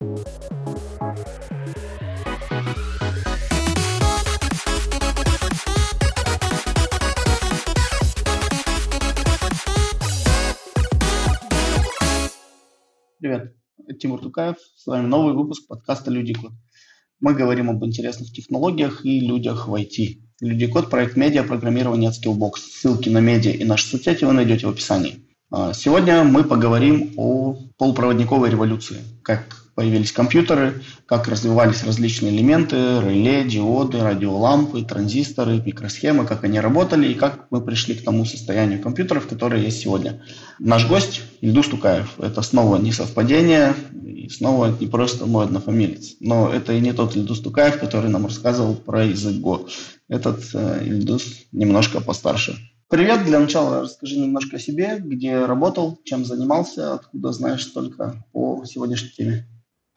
Привет, Тимур Тукаев. С вами новый выпуск подкаста «Люди Код». Мы говорим об интересных технологиях и людях в IT. «Люди Код» – проект медиа программирования от Skillbox. Ссылки на медиа и наши соцсети вы найдете в описании. А, сегодня мы поговорим о полупроводниковой революции, как появились компьютеры, как развивались различные элементы, реле, диоды, радиолампы, транзисторы, микросхемы, как они работали и как мы пришли к тому состоянию компьютеров, которое есть сегодня. Наш гость Ильдус Тукаев. Это снова не совпадение, и снова не просто мой однофамилец. Но это и не тот Ильдус Тукаев, который нам рассказывал про язык Го. Этот э, Ильдус немножко постарше. Привет, для начала расскажи немножко о себе, где работал, чем занимался, откуда знаешь столько по сегодняшней теме.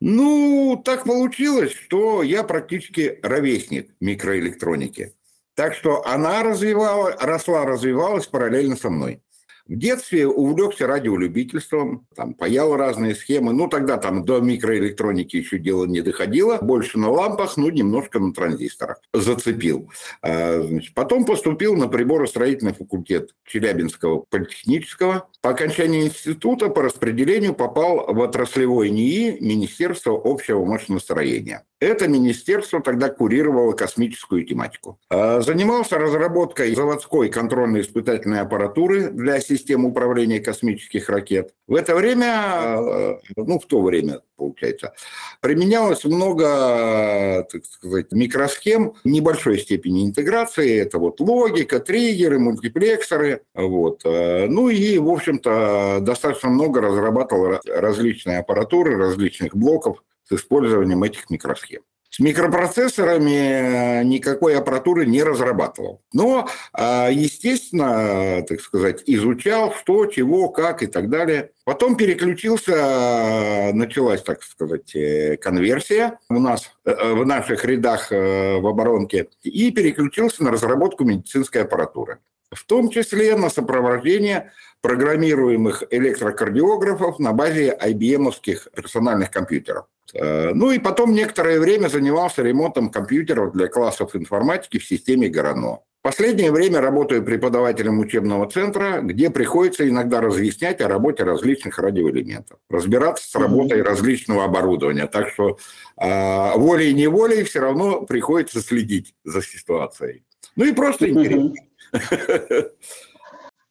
Ну, так получилось, что я практически ровесник микроэлектроники. Так что она развивала, росла, развивалась параллельно со мной. В детстве увлекся радиолюбительством, там паял разные схемы. Ну, тогда там до микроэлектроники еще дело не доходило. Больше на лампах, ну, немножко на транзисторах. Зацепил. А, потом поступил на приборостроительный факультет Челябинского политехнического. По окончании института по распределению попал в отраслевой НИИ Министерство общего машиностроения. Это министерство тогда курировало космическую тематику. А, занимался разработкой заводской контрольно-испытательной аппаратуры для систем управления космических ракет. В это время, а, ну, в то время, получается, применялось много, так сказать, микросхем небольшой степени интеграции. Это вот логика, триггеры, мультиплексоры. Вот. А, ну и, в общем-то, достаточно много разрабатывал различные аппаратуры, различных блоков с использованием этих микросхем. С микропроцессорами э, никакой аппаратуры не разрабатывал. Но, а, естественно, так сказать, изучал, что, чего, как и так далее. Потом переключился, началась, так сказать, э, конверсия у нас э, в наших рядах в оборонке, и переключился на разработку медицинской аппаратуры. В том числе на сопровождение программируемых электрокардиографов на базе IBM-овских персональных компьютеров. Э, ну и потом некоторое время занимался ремонтом компьютеров для классов информатики в системе Горано. В последнее время работаю преподавателем учебного центра, где приходится иногда разъяснять о работе различных радиоэлементов, разбираться с работой различного оборудования. Так что э, волей-неволей все равно приходится следить за ситуацией. Ну и просто интересно.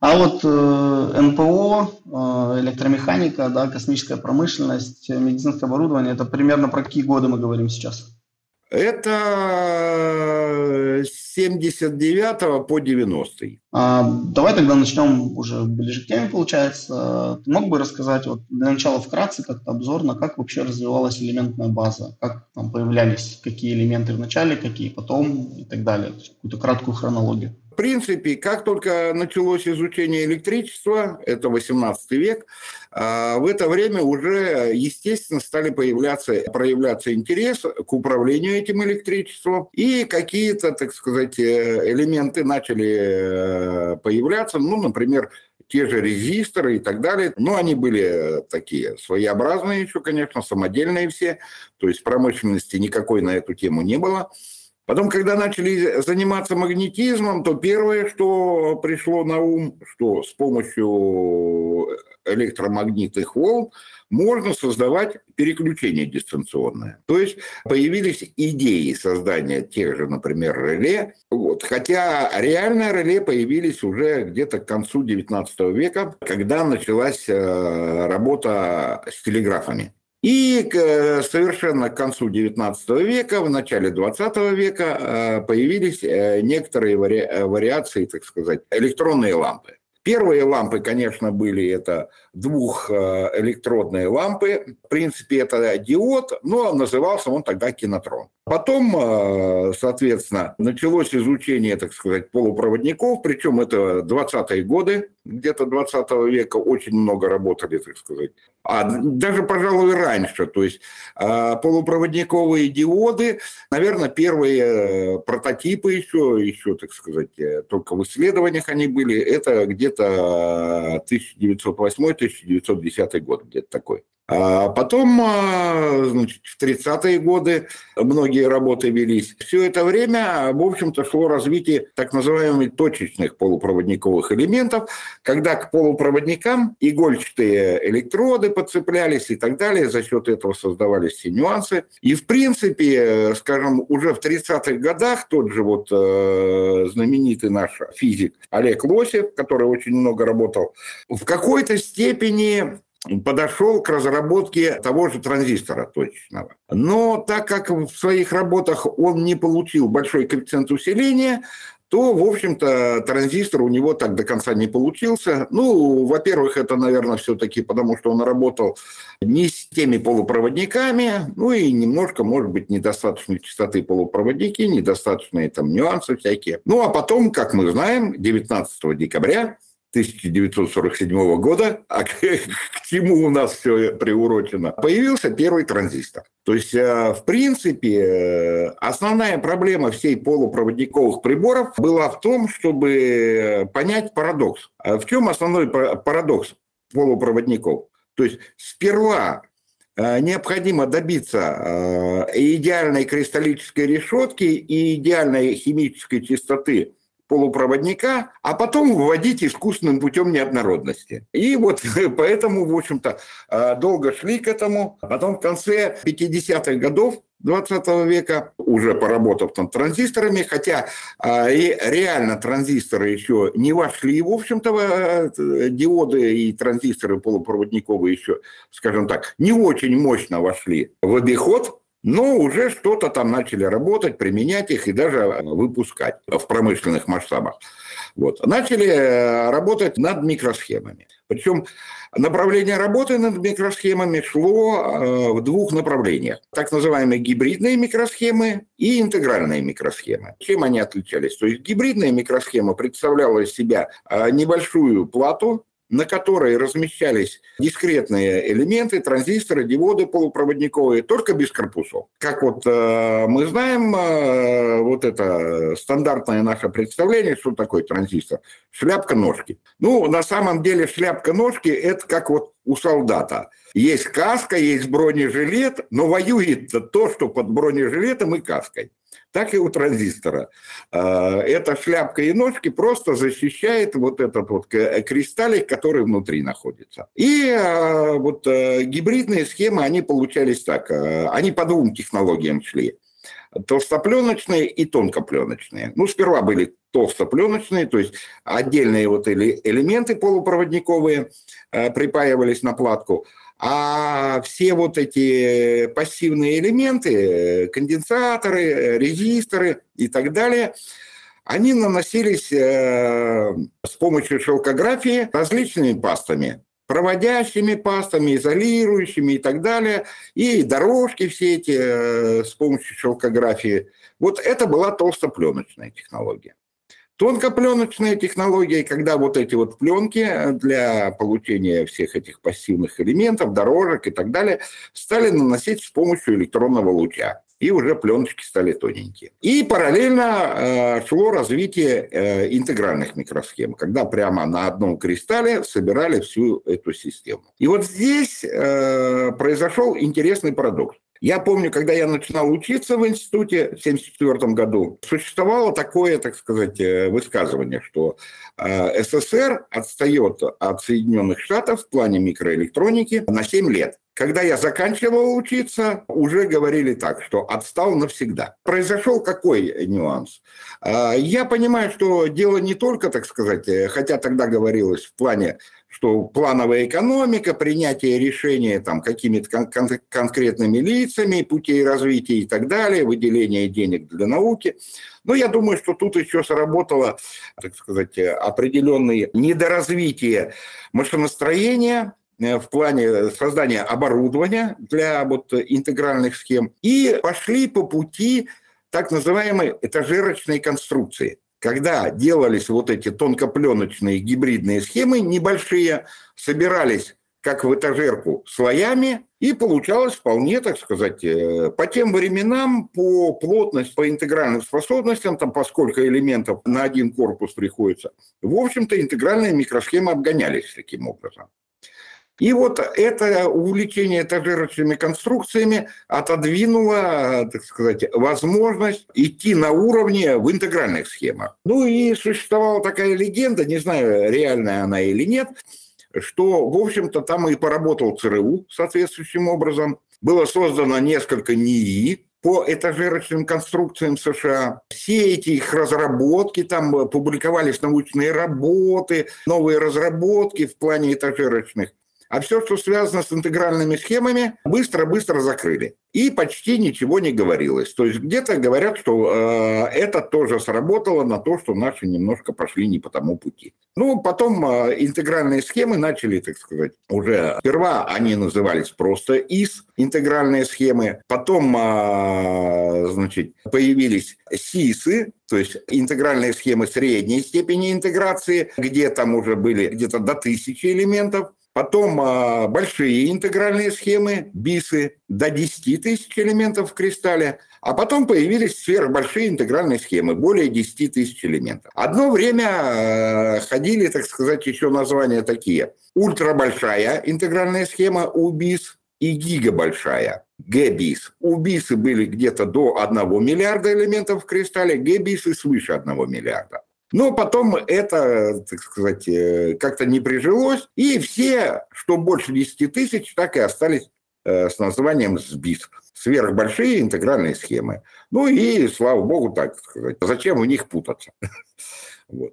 А вот э, НПО, э, электромеханика, да, космическая промышленность, медицинское оборудование, это примерно про какие годы мы говорим сейчас? Это 79 по 90 -й. А, давай тогда начнем уже ближе к теме, получается. Ты мог бы рассказать вот для начала вкратце, как-то обзорно, как вообще развивалась элементная база, как там появлялись какие элементы в начале, какие потом и так далее, какую-то краткую хронологию принципе, как только началось изучение электричества, это 18 век, а, в это время уже, естественно, стали появляться, проявляться интерес к управлению этим электричеством, и какие-то, так сказать, э, элементы начали э, появляться, ну, например, те же резисторы и так далее. Но они были такие своеобразные еще, конечно, самодельные все. То есть промышленности никакой на эту тему не было. Потом, когда начали заниматься магнетизмом, то первое, что пришло на ум, что с помощью электромагнитных волн можно создавать переключение дистанционное. То есть появились идеи создания тех же, например, реле. Вот. Хотя реальные реле появились уже где-то к концу XIX века, когда началась э, работа с телеграфами. И совершенно к концу XIX века, в начале XX века э, появились э, некоторые э, вариации, так сказать, электронные лампы. Первые лампы, конечно, были это двухэлектродные лампы. В принципе, это диод, но назывался он тогда кинотрон. Потом, соответственно, началось изучение, так сказать, полупроводников, причем это 20-е годы, где-то 20 века очень много работали, так сказать. А даже, пожалуй, раньше. То есть а, полупроводниковые диоды, наверное, первые э, прототипы еще, еще, так сказать, э, только в исследованиях они были. Это где-то 1908-1910 год, где-то такой. А потом, а, значит, в 30-е годы многие работы велись. Все это время, в общем-то, шло развитие так называемых точечных полупроводниковых элементов, когда к полупроводникам игольчатые электроды подцеплялись и так далее. За счет этого создавались все нюансы. И, в принципе, скажем, уже в 30-х годах тот же вот э, знаменитый наш физик Олег Лосев, который очень много работал, в какой-то степени подошел к разработке того же транзистора точечного. Но так как в своих работах он не получил большой коэффициент усиления, то, в общем-то, транзистор у него так до конца не получился. Ну, во-первых, это, наверное, все-таки потому, что он работал не с теми полупроводниками, ну и немножко, может быть, недостаточной частоты полупроводники, недостаточные там нюансы всякие. Ну, а потом, как мы знаем, 19 декабря 1947 года, а к, к чему у нас все приурочено, появился первый транзистор. То есть, э, в принципе, э, основная проблема всей полупроводниковых приборов была в том, чтобы понять парадокс. А в чем основной парадокс полупроводников? То есть, сперва э, необходимо добиться идеальной кристаллической решетки и идеальной химической чистоты полупроводника, а потом вводить искусственным путем неоднородности. И вот поэтому, в общем-то, э, долго шли к этому. Потом в конце 50-х годов 20 века, уже поработав над транзисторами, хотя э, реально транзисторы еще не вошли, в общем-то, э, диоды и транзисторы полупроводниковые еще, скажем так, не очень мощно вошли в обиход, но уже что-то там начали работать, применять их и даже э, выпускать в промышленных масштабах. Вот. Начали э, работать над микросхемами. Причем направление работы над микросхемами шло э, в двух направлениях. Так называемые гибридные микросхемы и интегральные микросхемы. Чем они отличались? То есть гибридная микросхема представляла из себя небольшую плату, на которой размещались дискретные элементы, транзисторы, диоды полупроводниковые, только без корпусов. Как вот э, мы знаем, э, вот это стандартное наше представление, что такое транзистор. Шляпка ножки. Ну, на самом деле шляпка ножки – это как вот у солдата. Есть каска, есть бронежилет, но воюет то, что под бронежилетом и каской так и у транзистора. А, эта шляпка и ножки просто защищает вот этот вот кристаллик, который внутри находится. И а, вот э, гибридные схемы, они получались так. Э, они по двум технологиям шли. Толстопленочные и тонкопленочные. Ну, сперва были толстопленочные, то есть отдельные вот элементы полупроводниковые э, припаивались на платку, а все вот эти пассивные элементы, конденсаторы, резисторы и так далее, они наносились э, с помощью шелкографии различными пастами проводящими пастами, изолирующими и так далее, и дорожки все эти э, с помощью шелкографии. Вот это была толстопленочная технология. Тонкопленочная технология, когда вот эти вот пленки для получения всех этих пассивных элементов, дорожек и так далее, стали наносить с помощью электронного луча. И уже пленочки стали тоненькие. И параллельно э, шло развитие э, интегральных микросхем, когда прямо на одном кристалле собирали всю эту систему. И вот здесь э, произошел интересный парадокс. Я помню, когда я начинал учиться в институте в 1974 году, существовало такое, так сказать, э, высказывание, что э, СССР отстает от Соединенных Штатов в плане микроэлектроники на 7 лет. Когда я заканчивал учиться, уже говорили так, что отстал навсегда. Произошел какой нюанс? Э, я понимаю, что дело не только, так сказать, хотя тогда говорилось в плане что плановая экономика, принятие решения там, какими-то кон- кон- конкретными лицами, путей развития и так далее, выделение денег для науки. Но я думаю, что тут еще сработало, так сказать, определенное недоразвитие машиностроения, э, в плане создания оборудования для вот интегральных схем и пошли по пути так называемой этажерочной конструкции – когда делались вот эти тонкопленочные гибридные схемы небольшие, собирались как в этажерку слоями, и получалось вполне, так сказать, э, по тем временам, по плотности, по интегральным способностям, там, по сколько элементов на один корпус приходится, в общем-то, интегральные микросхемы обгонялись таким образом. И вот это увлечение этажировочными конструкциями отодвинуло, так сказать, возможность идти на уровне в интегральных схемах. Ну и существовала такая легенда, не знаю, реальная она или нет, что, в общем-то, там и поработал ЦРУ соответствующим образом. Было создано несколько НИИ, по этажерочным конструкциям США. Все эти их разработки, там публиковались научные работы, новые разработки в плане этажерочных. А все, что связано с интегральными схемами, быстро-быстро закрыли. И почти ничего не говорилось. То есть где-то говорят, что э, это тоже сработало на то, что наши немножко пошли не по тому пути. Ну, потом э, интегральные схемы начали, так сказать, уже... Сперва они назывались просто ИС, интегральные схемы. Потом, э, значит, появились СИСы, то есть интегральные схемы средней степени интеграции, где там уже были где-то до тысячи элементов. Потом а, большие интегральные схемы, бисы, до 10 тысяч элементов в кристалле. А потом появились сверхбольшие интегральные схемы, более 10 тысяч элементов. Одно время а, ходили, так сказать, еще названия такие. Ультрабольшая интегральная схема УБИС и гигабольшая ГБИС. УБИСы были где-то до 1 миллиарда элементов в кристалле, ГБИСы свыше 1 миллиарда. Но потом это, так сказать, э, как-то не прижилось, и все, что больше 10 тысяч, так и остались э, с названием СБИС. Сверхбольшие интегральные схемы. Ну и, слава богу, так сказать, зачем в них путаться? Вот.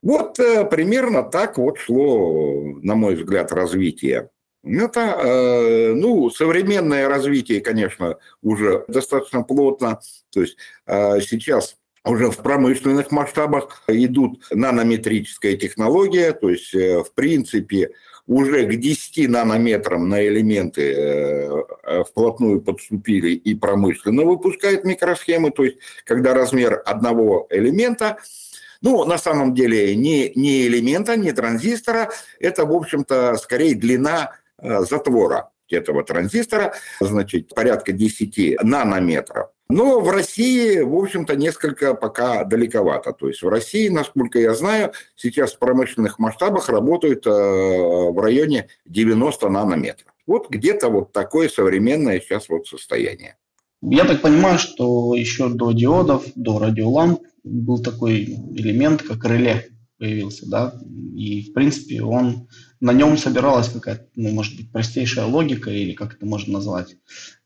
Вот э, примерно так вот шло, на мой взгляд, развитие. Это, ну, современное развитие, конечно, уже достаточно плотно. То есть сейчас уже в промышленных масштабах идут нанометрическая технология, то есть, э, в принципе, уже к 10 нанометрам на элементы э, э, вплотную подступили и промышленно выпускают микросхемы, то есть когда размер одного элемента, ну, на самом деле, не, не элемента, не транзистора, это, в общем-то, скорее длина затвора этого транзистора, значит, порядка 10 нанометров. Но в России, в общем-то, несколько пока далековато. То есть в России, насколько я знаю, сейчас в промышленных масштабах работают э, в районе 90 нанометров. Вот где-то вот такое современное сейчас вот состояние. Я так понимаю, что еще до диодов, до радиоламп был такой элемент, как реле появился, да, и, в принципе, он, на нем собиралась какая-то, ну, может быть, простейшая логика, или как это можно назвать.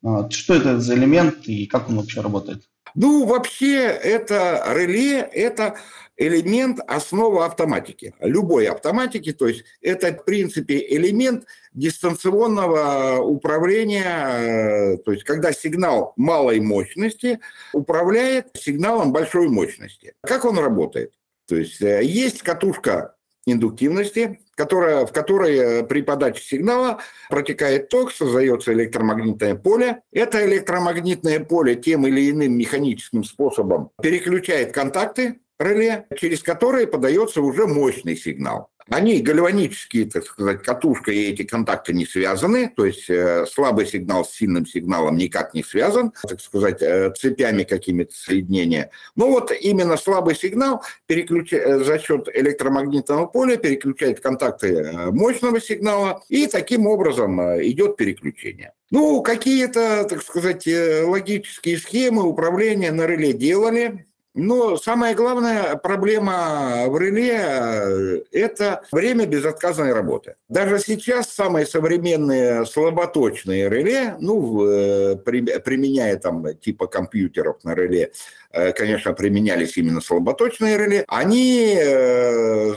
А, что это за элемент и как он вообще работает? Ну, вообще, это реле – это элемент основы автоматики. Любой автоматики, то есть это, в принципе, элемент дистанционного управления, то есть когда сигнал малой мощности управляет сигналом большой мощности. Как он работает? То есть э, есть катушка индуктивности, которая, в которой э, при подаче сигнала протекает ток, создается электромагнитное поле. Это электромагнитное поле тем или иным механическим способом переключает контакты реле, через которые подается уже мощный сигнал. Они гальванические, так сказать, катушка и эти контакты не связаны, то есть э, слабый сигнал с сильным сигналом никак не связан, так сказать, э, цепями какими-то соединения. Но вот именно слабый сигнал переключ... Э, за счет электромагнитного поля переключает контакты мощного сигнала, и таким образом идет переключение. Ну, какие-то, так сказать, логические схемы управления на реле делали, но самая главная проблема в реле э, – это время безотказной работы. Даже сейчас самые современные слаботочные реле, ну, э, применяя там типа компьютеров на реле, э, конечно, применялись именно слаботочные реле, они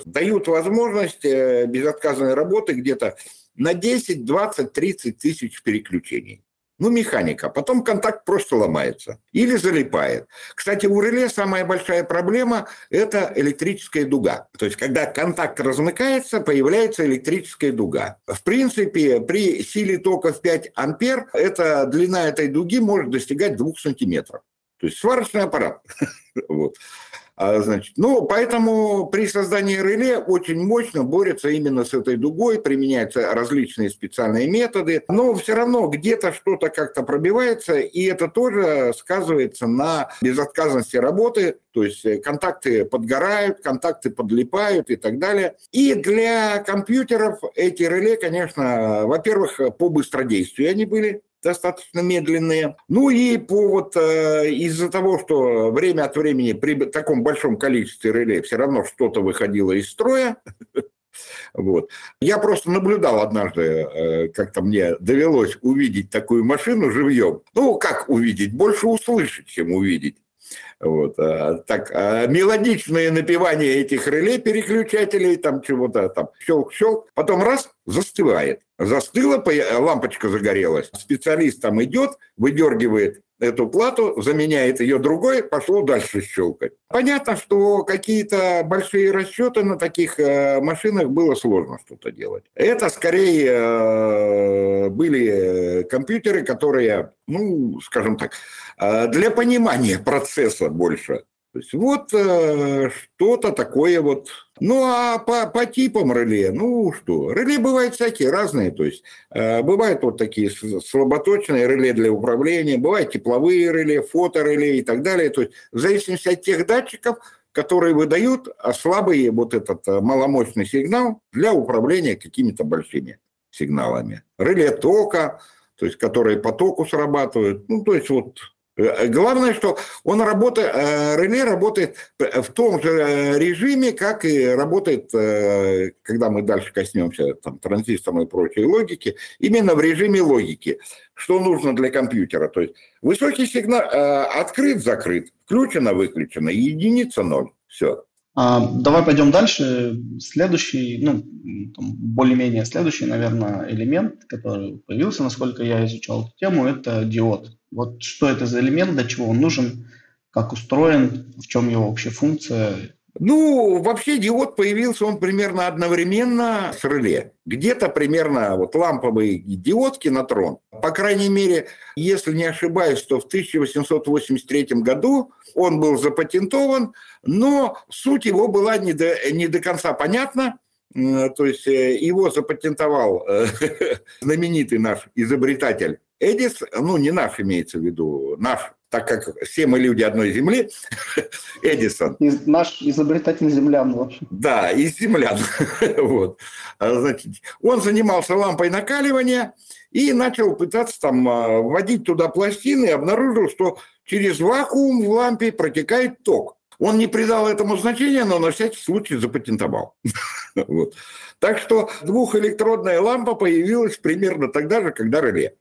дают возможность безотказной работы где-то на 10, 20, 30 тысяч переключений. Ну, механика. Потом контакт просто ломается или залипает. Кстати, у реле самая большая проблема – это электрическая дуга. То есть, когда контакт размыкается, появляется электрическая дуга. В принципе, при силе тока в 5 ампер эта длина этой дуги может достигать 2 сантиметров. То есть сварочный аппарат. вот. А, значит, ну, поэтому при создании реле очень мощно борется именно с этой дугой, применяются различные специальные методы, но все равно где-то что-то как-то пробивается, и это тоже сказывается на безотказности работы, то есть э, контакты подгорают, контакты подлипают и так далее. И для компьютеров эти реле, конечно, во-первых, по быстродействию они были, достаточно медленные. Ну и по вот э, из-за того, что время от времени при таком большом количестве реле все равно что-то выходило из строя, Вот. Я просто наблюдал однажды, э, как-то мне довелось увидеть такую машину живьем. Ну, как увидеть? Больше услышать, чем увидеть. Вот. А, так, а мелодичное напевание этих реле переключателей, там чего-то, там щелк-щелк, потом раз, застывает. Застыла, лампочка загорелась. Специалист там идет, выдергивает эту плату, заменяет ее другой, пошло дальше щелкать. Понятно, что какие-то большие расчеты на таких э, машинах было сложно что-то делать. Это скорее э, были компьютеры, которые, ну, скажем так, э, для понимания процесса больше то есть вот э, что-то такое вот. Ну а по, по типам реле, ну что, реле бывают всякие, разные. То есть э, бывают вот такие слаботочные реле для управления, бывают тепловые реле, фотореле и так далее. То есть в зависимости от тех датчиков, которые выдают слабый вот этот э, маломощный сигнал для управления какими-то большими сигналами. Реле тока, то есть которые по току срабатывают. Ну, то есть вот главное, что он работает, э, реле работает в том же э, режиме, как и работает, когда мы дальше коснемся там, транзисторной и прочей логики, именно в режиме логики. Что нужно для компьютера? То есть высокий сигнал открыт, закрыт, включено, выключено, единица ноль. Все. А, давай пойдем дальше. Следующий, ну, более-менее следующий, наверное, элемент, который появился, насколько я изучал эту тему, это диод. Вот что это за элемент, для чего он нужен, как устроен, в чем его вообще функция. Ну, вообще диод появился он примерно одновременно с реле. Где-то примерно вот ламповые диодки на трон. По крайней мере, если не ошибаюсь, то в 1883 году он был запатентован, но суть его была не до, не до конца понятна. То есть э, его запатентовал э, знаменитый наш изобретатель Эдис, ну не наш имеется в виду, наш, так как все мы люди одной земли, Эдисон. Из, наш изобретатель землян вообще. Да, из землян. вот. А, значит, он занимался лампой накаливания и начал пытаться там а, вводить туда пластины и обнаружил, что через вакуум в лампе протекает ток. Он не придал этому значения, но на всякий случай запатентовал. вот. Так что двухэлектродная лампа появилась примерно тогда же, когда реле.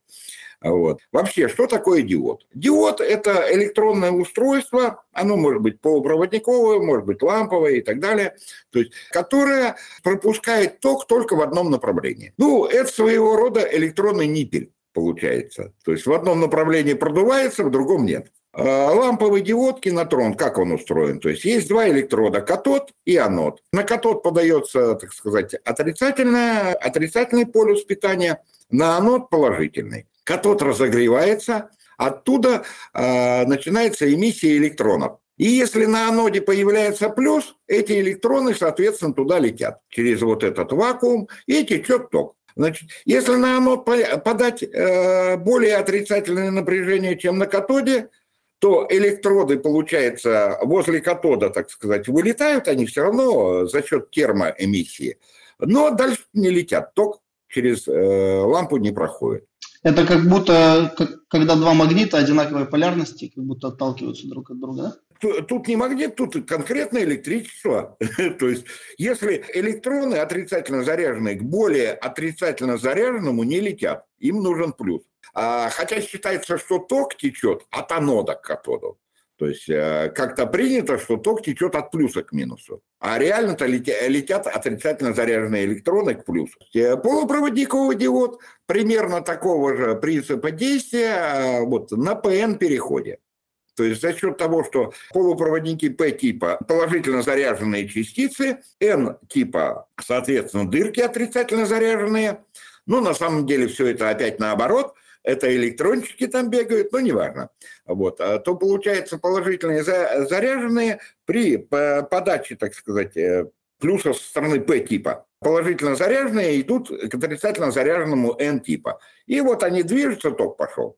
Вот. Вообще, что такое диод? Диод – это электронное устройство, оно может быть полупроводниковое, может быть ламповое и так далее, то есть, которое пропускает ток только в одном направлении. Ну, это своего рода электронный ниппель получается. То есть в одном направлении продувается, в другом нет. А ламповый диод кинотрон, как он устроен? То есть есть два электрода, катод и анод. На катод подается, так сказать, отрицательное, отрицательный полюс питания, на анод положительный. Катод разогревается, оттуда э, начинается эмиссия электронов. И если на аноде появляется плюс, эти электроны, соответственно, туда летят через вот этот вакуум, и течет ток. Значит, если на анод подать э, более отрицательное напряжение, чем на катоде, то электроды, получается, возле катода, так сказать, вылетают, они все равно за счет термоэмиссии. Но дальше не летят, ток через э, лампу не проходит. Это как будто, как, когда два магнита одинаковой полярности, как будто отталкиваются друг от друга, да? Тут не магнит, тут конкретное электричество. То есть, если электроны отрицательно заряженные к более отрицательно заряженному не летят, им нужен плюс. А, хотя считается, что ток течет от анода к катоду. То есть э, как-то принято, что ток течет от плюса к минусу. А реально-то летят отрицательно заряженные электроны к плюсу. Э, полупроводниковый диод примерно такого же принципа действия э, вот, на ПН-переходе. То есть за счет того, что полупроводники P-типа положительно заряженные частицы, N-типа, соответственно, дырки отрицательно заряженные. Ну, на самом деле все это опять наоборот – это электрончики там бегают, но неважно. Вот. А то получается положительные заряженные при подаче, так сказать, э, плюса со стороны P-типа. Положительно заряженные идут к отрицательно заряженному N-типа. И вот они движутся, ток пошел.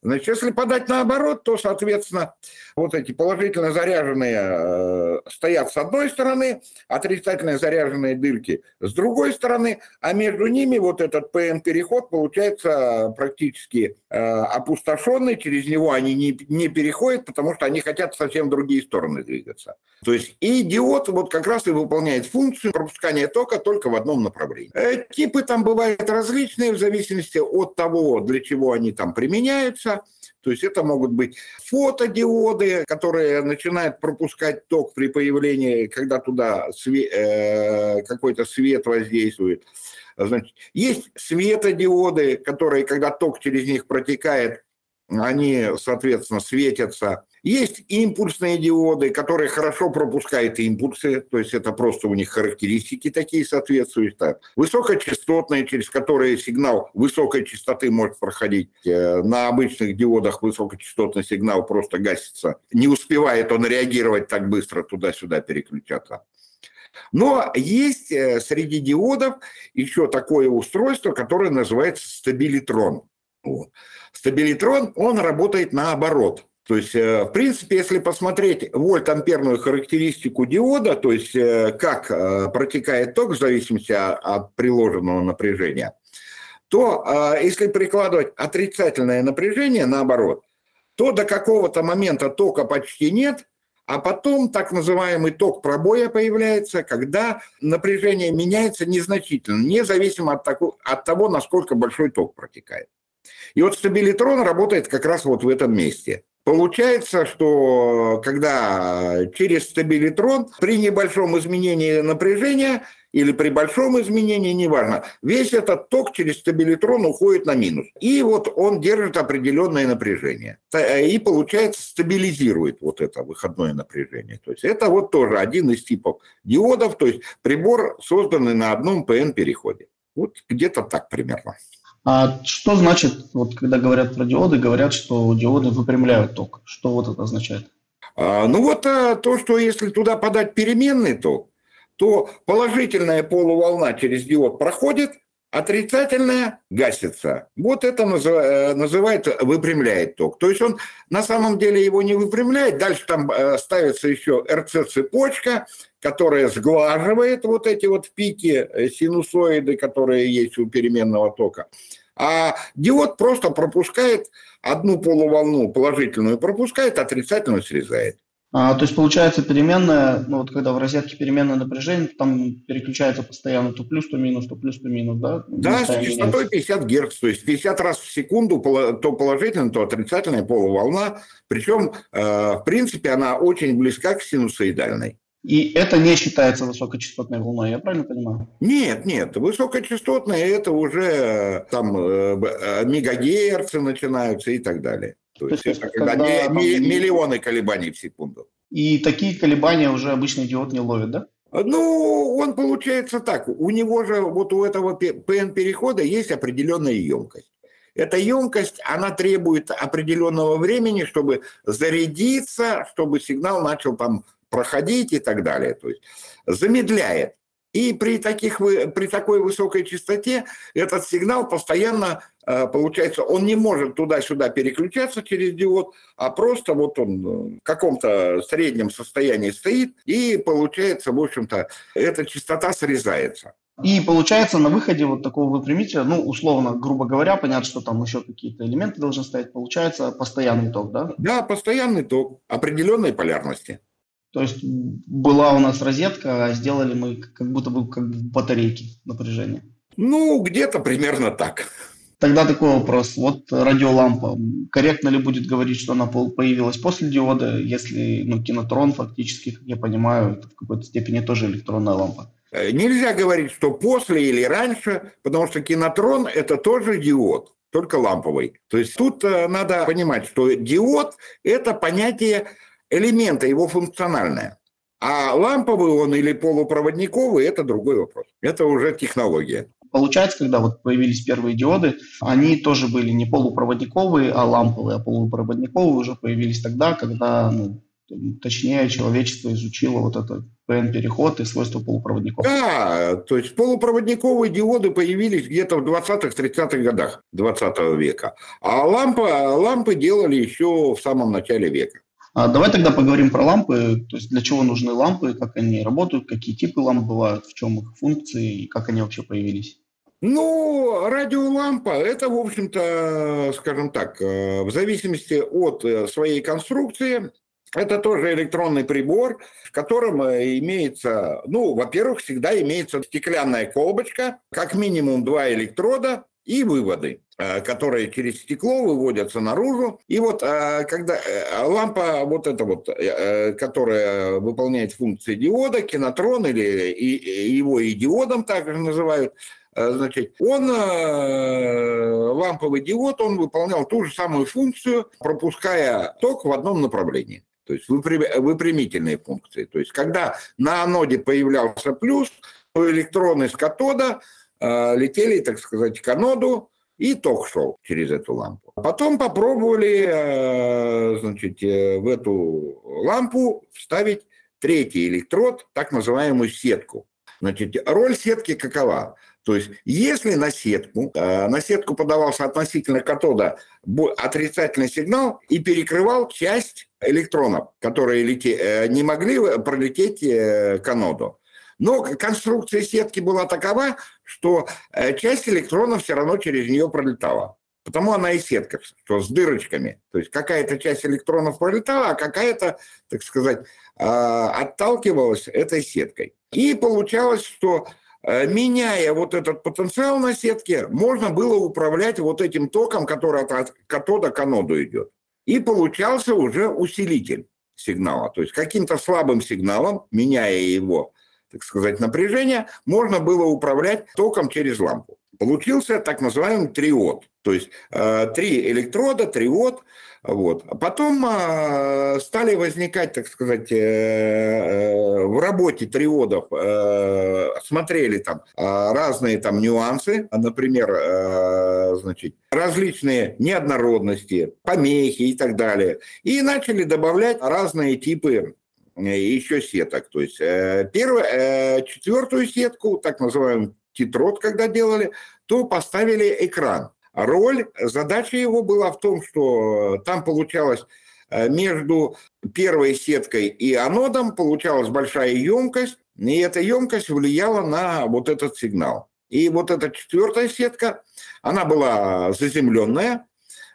Значит, если подать наоборот, то, соответственно, вот эти положительно заряженные э, стоят с одной стороны, отрицательно заряженные дырки с другой стороны, а между ними вот этот ПН-переход получается практически э, опустошенный, через него они не, не переходят, потому что они хотят совсем в другие стороны двигаться. То есть и диод вот как раз и выполняет функцию пропускания тока только в одном направлении. Э, типы там бывают различные в зависимости от того, для чего они там применяются, то есть это могут быть фотодиоды, которые начинают пропускать ток при появлении, когда туда све- э, какой-то свет воздействует. Значит, есть светодиоды, которые, когда ток через них протекает, они, соответственно, светятся. Есть импульсные диоды, которые хорошо пропускают импульсы, то есть это просто у них характеристики такие соответствуют. Так. Высокочастотные, через которые сигнал высокой частоты может проходить. Э, на обычных диодах высокочастотный сигнал просто гасится. Не успевает он реагировать так быстро, туда-сюда переключаться. Но есть э, среди диодов еще такое устройство, которое называется стабилитрон. Стабилитрон, он работает наоборот. То есть, э, в принципе, если посмотреть вольт-амперную характеристику диода, то есть э, как э, протекает ток в зависимости от приложенного напряжения, то если прикладывать отрицательное напряжение, наоборот, то до какого-то момента тока почти нет, а потом так называемый ток пробоя появляется, когда напряжение меняется незначительно, независимо от, от того, насколько большой ток протекает. И вот стабилитрон работает как раз вот в этом месте. Получается, что когда через стабилитрон при небольшом изменении напряжения или при большом изменении, неважно, весь этот ток через стабилитрон уходит на минус. И вот он держит определенное напряжение. И, получается, стабилизирует вот это выходное напряжение. То есть это вот тоже один из типов диодов, то есть прибор, созданный на одном ПН-переходе. Вот где-то так примерно. А что значит, вот когда говорят про диоды, говорят, что диоды выпрямляют ток? Что вот это означает? А, ну вот а, то, что если туда подать переменный ток, то положительная полуволна через диод проходит, отрицательная гасится. Вот это э, называется выпрямляет ток. То есть он на самом деле его не выпрямляет. Дальше там э, ставится еще РЦ-цепочка, которая сглаживает вот эти вот пики, синусоиды, которые есть у переменного тока. А диод просто пропускает одну полуволну положительную, пропускает, отрицательную срезает. А, то есть получается переменная, ну вот когда в розетке переменное напряжение, там переключается постоянно то плюс, то минус, то плюс, то минус, да? Да, с частотой 50 Гц, то есть 50 раз в секунду то положительная, то отрицательная полуволна, причем э, в принципе она очень близка к синусоидальной. И это не считается высокочастотной волной, я правильно понимаю? Нет, нет, высокочастотные это уже э, там э, мегагерцы начинаются и так далее. То, То есть, есть это когда, когда миллионы колебаний в секунду. И такие колебания уже обычный диод не ловит, да? Ну, он получается так. У него же, вот у этого ПН-перехода есть определенная емкость. Эта емкость, она требует определенного времени, чтобы зарядиться, чтобы сигнал начал там проходить и так далее. То есть замедляет. И при, таких, при такой высокой частоте этот сигнал постоянно, э, получается, он не может туда-сюда переключаться через диод, а просто вот он в каком-то среднем состоянии стоит, и получается, в общем-то, эта частота срезается. И получается на выходе вот такого выпрямителя, ну, условно, грубо говоря, понятно, что там еще какие-то элементы должны стоять, получается постоянный ток, да? Да, постоянный ток определенной полярности. То есть была у нас розетка, а сделали мы как будто бы как батарейки напряжения. Ну, где-то примерно так. Тогда такой вопрос. Вот радиолампа. Корректно ли будет говорить, что она появилась после диода, если ну, кинотрон фактически, как я понимаю, это в какой-то степени тоже электронная лампа? Э, нельзя говорить, что после или раньше, потому что кинотрон – это тоже диод, только ламповый. То есть тут э, надо понимать, что диод – это понятие элемента, его функциональное. А ламповый он или полупроводниковый – это другой вопрос. Это уже технология. Получается, когда вот появились первые диоды, они тоже были не полупроводниковые, а ламповые, а полупроводниковые уже появились тогда, когда ну, точнее человечество изучило вот этот ПН-переход и свойства полупроводников. Да, то есть полупроводниковые диоды появились где-то в 20-30-х годах 20 века, а лампы, лампы делали еще в самом начале века. А давай тогда поговорим про лампы, то есть для чего нужны лампы, как они работают, какие типы ламп бывают, в чем их функции и как они вообще появились. Ну, радиолампа – это, в общем-то, скажем так, э, в зависимости от э, своей конструкции, это тоже электронный прибор, в котором э, имеется, ну, во-первых, всегда имеется стеклянная колбочка, как минимум два электрода и выводы которые через стекло выводятся наружу. И вот э, когда лампа вот эта вот, которая выполняет функции диода, кинотрон или его и диодом также называют, Значит, он, ламповый диод, он выполнял ту же самую функцию, пропуская ток в одном направлении то есть выпрямительные функции. То есть когда на аноде появлялся плюс, то электроны с катода э, летели, так сказать, к аноду, и ток шел через эту лампу. Потом попробовали э, значит, э, в эту лампу вставить третий электрод, так называемую сетку. Значит, роль сетки какова? То есть, если на сетку, э, на сетку подавался относительно катода отрицательный сигнал и перекрывал часть электронов, которые лете, э, не могли пролететь к аноду. Но конструкция сетки была такова, что часть электронов все равно через нее пролетала. Потому она и сетка, что с дырочками. То есть какая-то часть электронов пролетала, а какая-то, так сказать, отталкивалась этой сеткой. И получалось, что Э, меняя вот этот потенциал на сетке, можно было управлять вот этим током, который от катода к аноду идет. И получался уже усилитель сигнала. То есть каким-то слабым сигналом, меняя его, так сказать, напряжение, можно было управлять током через лампу. Получился так называемый триод. То есть э, три электрода, триод – вот. А потом э, стали возникать, так сказать, э, в работе триодов, смотрели там разные там нюансы, например, значит, различные неоднородности, помехи и так далее. И начали добавлять разные типы еще сеток. То есть э, первую, э, четвертую сетку, так называемый титрод, когда делали, то поставили экран роль. Задача его была в том, что там получалось э, между первой сеткой и анодом получалась большая емкость, и эта емкость влияла на вот этот сигнал. И вот эта четвертая сетка, она была заземленная,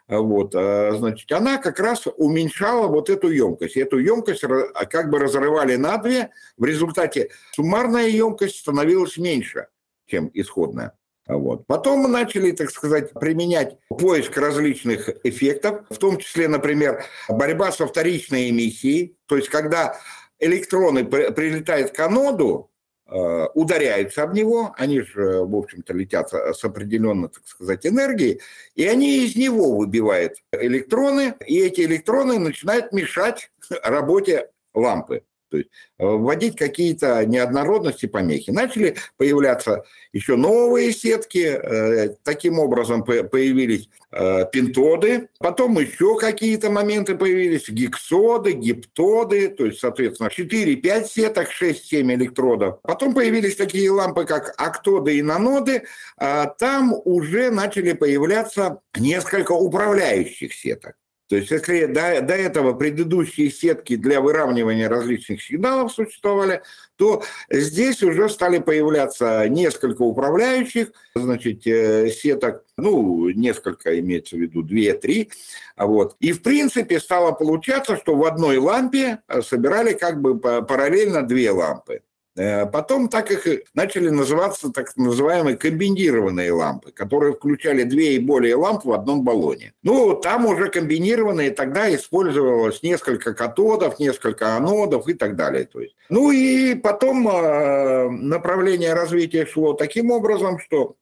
вот, э, значит, она как раз уменьшала вот эту емкость. Эту емкость как бы разрывали на две, в результате суммарная емкость становилась меньше, чем исходная. Вот. Потом мы начали, так сказать, применять поиск различных эффектов, в том числе, например, борьба со вторичной эмиссией, то есть когда электроны прилетают к аноду, ударяются об него, они же, в общем-то, летят с определенной, так сказать, энергией, и они из него выбивают электроны, и эти электроны начинают мешать работе лампы то есть э, вводить какие-то неоднородности, помехи. Начали появляться еще новые сетки, э, таким образом появились э, пентоды, потом еще какие-то моменты появились, гексоды, гиптоды, то есть, соответственно, 4-5 сеток, 6-7 электродов. Потом появились такие лампы, как актоды и наноды, а там уже начали появляться несколько управляющих сеток. То есть, если до, до этого предыдущие сетки для выравнивания различных сигналов существовали, то здесь уже стали появляться несколько управляющих, значит, э, сеток, ну, несколько имеется в виду, две-три, вот. И, в принципе, стало получаться, что в одной лампе собирали как бы параллельно две лампы. Э, потом так их начали называться так называемые комбинированные лампы, которые включали две и более ламп в одном баллоне. Ну, там уже комбинированные тогда использовалось несколько катодов, несколько анодов и так далее. То есть. Ну и потом э, направление развития шло таким образом, что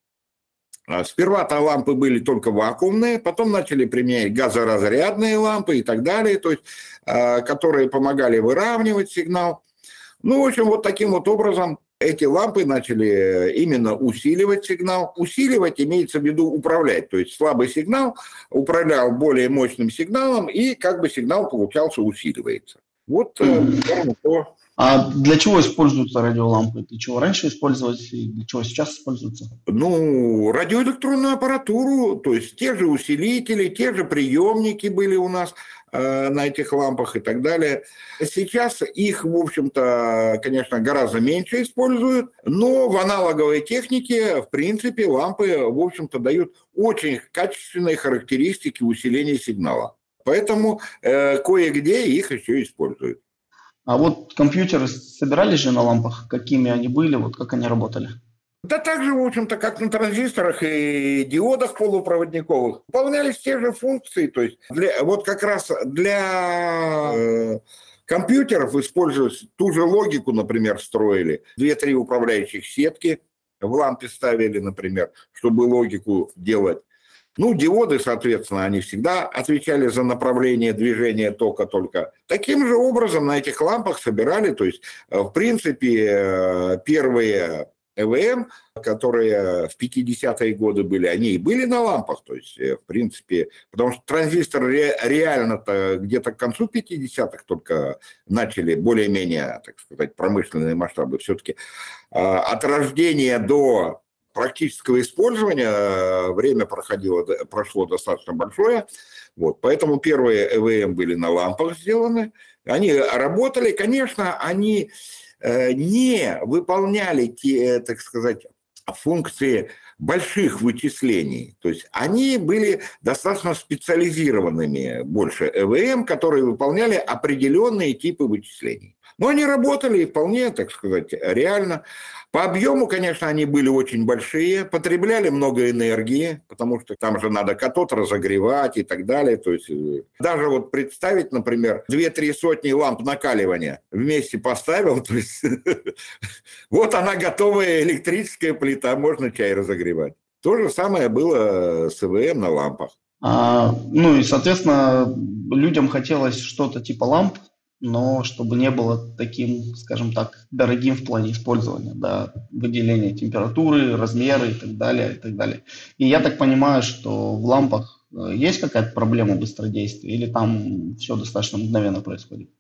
э, Сперва-то лампы были только вакуумные, потом начали применять газоразрядные лампы и так далее, то есть, которые помогали выравнивать сигнал. Ну, в общем, вот таким вот образом эти лампы начали именно усиливать сигнал. Усиливать имеется в виду управлять. То есть слабый сигнал управлял более мощным сигналом, и как бы сигнал получался усиливается. Вот mm-hmm. то, а для чего используются радиолампы? Для чего раньше использовались и для чего сейчас используются? Ну, радиоэлектронную аппаратуру, то есть те же усилители, те же приемники были у нас э, на этих лампах и так далее. Сейчас их, в общем-то, конечно, гораздо меньше используют, но в аналоговой технике, в принципе, лампы, в общем-то, дают очень качественные характеристики усиления сигнала. Поэтому э, кое-где их еще используют. А вот компьютеры собирались же на лампах, какими они были, вот как они работали? Да так же, в общем-то, как на транзисторах и диодах полупроводниковых. Выполнялись те же функции. То есть для, вот как раз для э, компьютеров использовать ту же логику, например, строили. Две-три управляющих сетки в лампе ставили, например, чтобы логику делать. Ну, диоды, соответственно, они всегда отвечали за направление движения тока только. Таким же образом на этих лампах собирали, то есть, э, в принципе, э, первые ЭВМ, которые в 50-е годы были, они и были на лампах, то есть, э, в принципе, потому что транзистор ре, реально-то где-то к концу 50-х только начали более-менее, так сказать, промышленные масштабы. Все-таки от рождения до практического использования э, время проходило, прошло достаточно большое. Вот, поэтому первые ЭВМ были на лампах сделаны. Они работали, конечно, они э, не выполняли те, так сказать, функции больших вычислений. То есть они были достаточно специализированными больше ЭВМ, которые выполняли определенные типы вычислений. Но они работали вполне, так сказать, реально. По объему, конечно, они были очень большие, потребляли много энергии, потому что там же надо катод разогревать и так далее. То есть э, даже вот представить, например, 2-3 сотни ламп накаливания вместе поставил, то есть вот она готовая электрическая плита, можно чай разогревать. То же самое было с ЭВМ на лампах. А, ну и, соответственно, людям хотелось что-то типа ламп, но чтобы не было таким, скажем так, дорогим в плане использования, да, выделения температуры, размеры и так далее, и так далее. И я так понимаю, что в лампах э, есть какая-то проблема быстродействия или там все достаточно мгновенно происходит?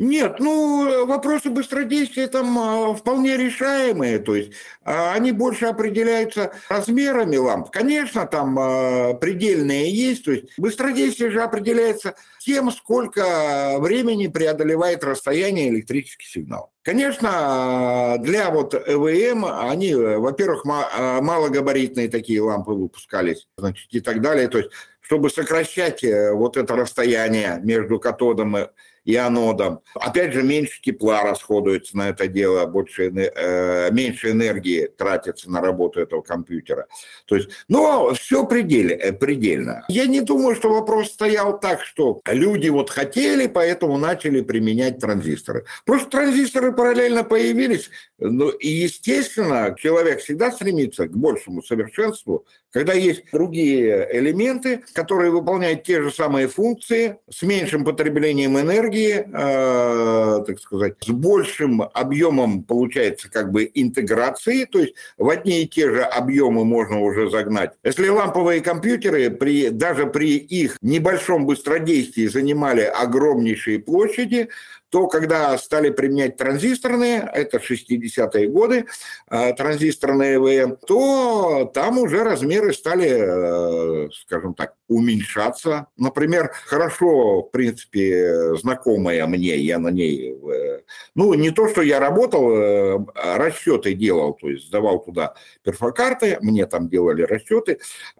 Нет, ну, вопросы быстродействия там а, вполне решаемые, то есть а, они больше определяются размерами ламп. Конечно, там а, предельные есть, то есть быстродействие же определяется тем, сколько времени преодолевает расстояние электрический сигнал. Конечно, для вот ЭВМ они, во-первых, малогабаритные такие лампы выпускались, значит, и так далее, то есть чтобы сокращать э, вот это расстояние между катодом и и анодом. Опять же, меньше тепла расходуется на это дело, больше, э, меньше энергии тратится на работу этого компьютера. То есть, но все предельно, э, предельно. Я не думаю, что вопрос стоял так, что люди вот хотели, поэтому начали применять транзисторы. Просто транзисторы параллельно появились, ну, и, естественно, человек всегда стремится к большему совершенству, когда есть другие элементы, которые выполняют те же самые функции с меньшим потреблением энергии, э, так сказать, с большим объемом получается как бы интеграции, то есть в одни и те же объемы можно уже загнать. Если ламповые компьютеры при, даже при их небольшом быстродействии занимали огромнейшие площади, то когда стали применять транзисторные, это 60-е годы, э, транзисторные ЭВМ, то там уже размеры стали, э, скажем так, уменьшаться. Например, хорошо, в принципе, знакомая мне, я на ней, э, ну, не то, что я работал, расчеты делал, то есть сдавал туда перфокарты, мне там делали расчеты,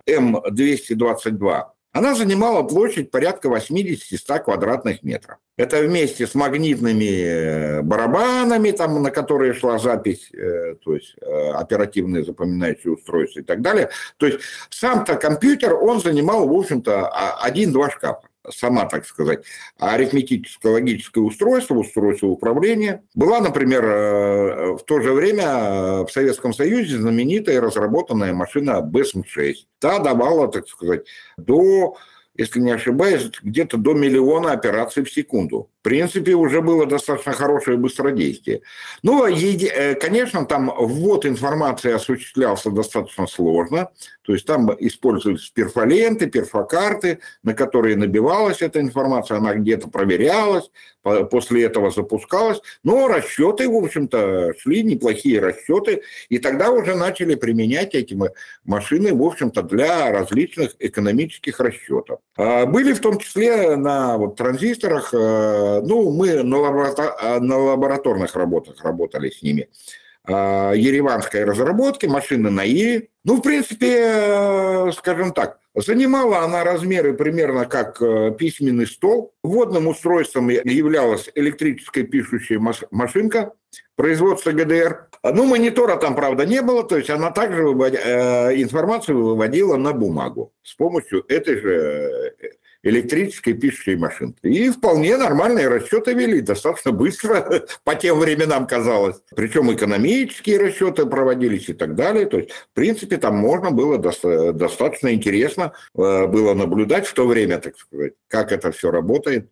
М222, она занимала площадь порядка 80-100 квадратных метров. Это вместе с магнитными э, барабанами, там, на которые шла запись, э, то есть э, оперативные запоминающие устройства и так далее. То есть сам-то компьютер, он занимал, в общем-то, один-два шкафа сама, так сказать, арифметическое логическое устройство, устройство управления. Была, например, в то же время в Советском Союзе знаменитая разработанная машина БЭСМ-6. Та давала, так сказать, до если не ошибаюсь, где-то до миллиона операций в секунду. В принципе, уже было достаточно хорошее быстродействие. Но, э, конечно, там ввод информации осуществлялся достаточно сложно. То есть там использовались перфоленты, перфокарты, на которые набивалась эта информация, она где-то проверялась, после этого запускалась. Но расчеты, в общем-то, шли неплохие расчеты. И тогда уже начали применять эти машины, в общем-то, для различных экономических расчетов. А были в том числе на вот, транзисторах э, ну, мы на, лаборатор... на лабораторных работах работали с ними. А, ереванской разработки, машины на Ире. Ну, в принципе, э, скажем так, занимала она размеры примерно как э, письменный стол. Вводным устройством являлась электрическая пишущая машинка производства ГДР. Ну, монитора там, правда, не было, то есть она также вывод... Э, информацию выводила на бумагу с помощью этой же электрической пишущей машинки. И вполне нормальные расчеты вели, достаточно быстро, по тем временам казалось. Причем экономические расчеты проводились и так далее. То есть, в принципе, там можно было достаточно интересно э, было наблюдать в то время, так сказать, как это все работает.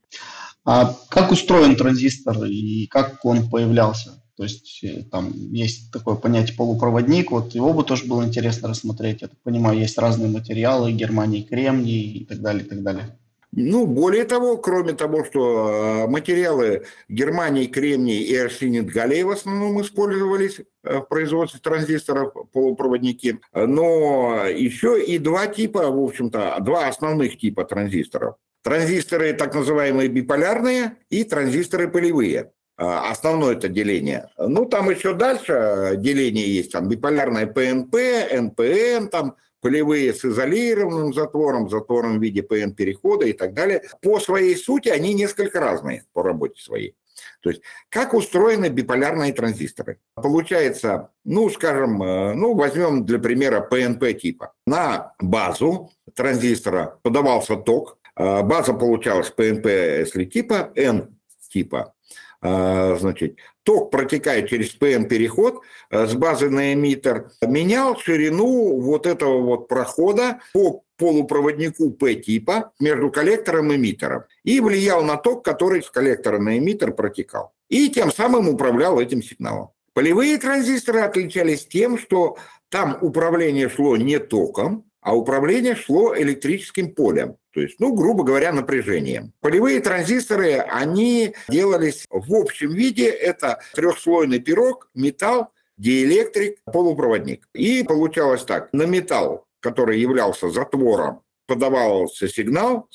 А как устроен транзистор и как он появлялся? То есть э, там есть такое понятие полупроводник, вот его бы тоже было интересно рассмотреть. Я так понимаю, есть разные материалы, Германии кремний и так далее, и так далее. Ну, более того, кроме того, что э, материалы Германии, кремний и арсенит галлей в основном использовались э, в производстве транзисторов, полупроводники, но еще и два типа, в общем-то, два основных типа транзисторов. Транзисторы так называемые биполярные и транзисторы полевые. А, основное это деление. Ну, там еще дальше деление есть, там биполярное ПНП, НПН, там полевые с изолированным затвором, затвором в виде ПН-перехода и так далее. По своей сути они несколько разные по работе своей. То есть как устроены биполярные транзисторы? Получается, ну, скажем, э, ну, возьмем для примера ПНП типа. На базу транзистора подавался ток, э, база получалась ПНП, если типа, N типа. А, значит, ток протекает через ПН-переход э, с базы на эмиттер, менял ширину вот этого вот прохода по полупроводнику P-типа между коллектором и эмиттером и влиял на ток, который с коллектора на эмиттер протекал. И тем самым управлял этим сигналом. Полевые транзисторы отличались тем, что там управление шло не током, а управление шло электрическим полем. То есть, ну, грубо говоря, напряжением. Полевые транзисторы, они делались в общем виде. Это трехслойный пирог, металл, диэлектрик, полупроводник. И получалось так. На металл, который являлся затвором, подавался сигнал,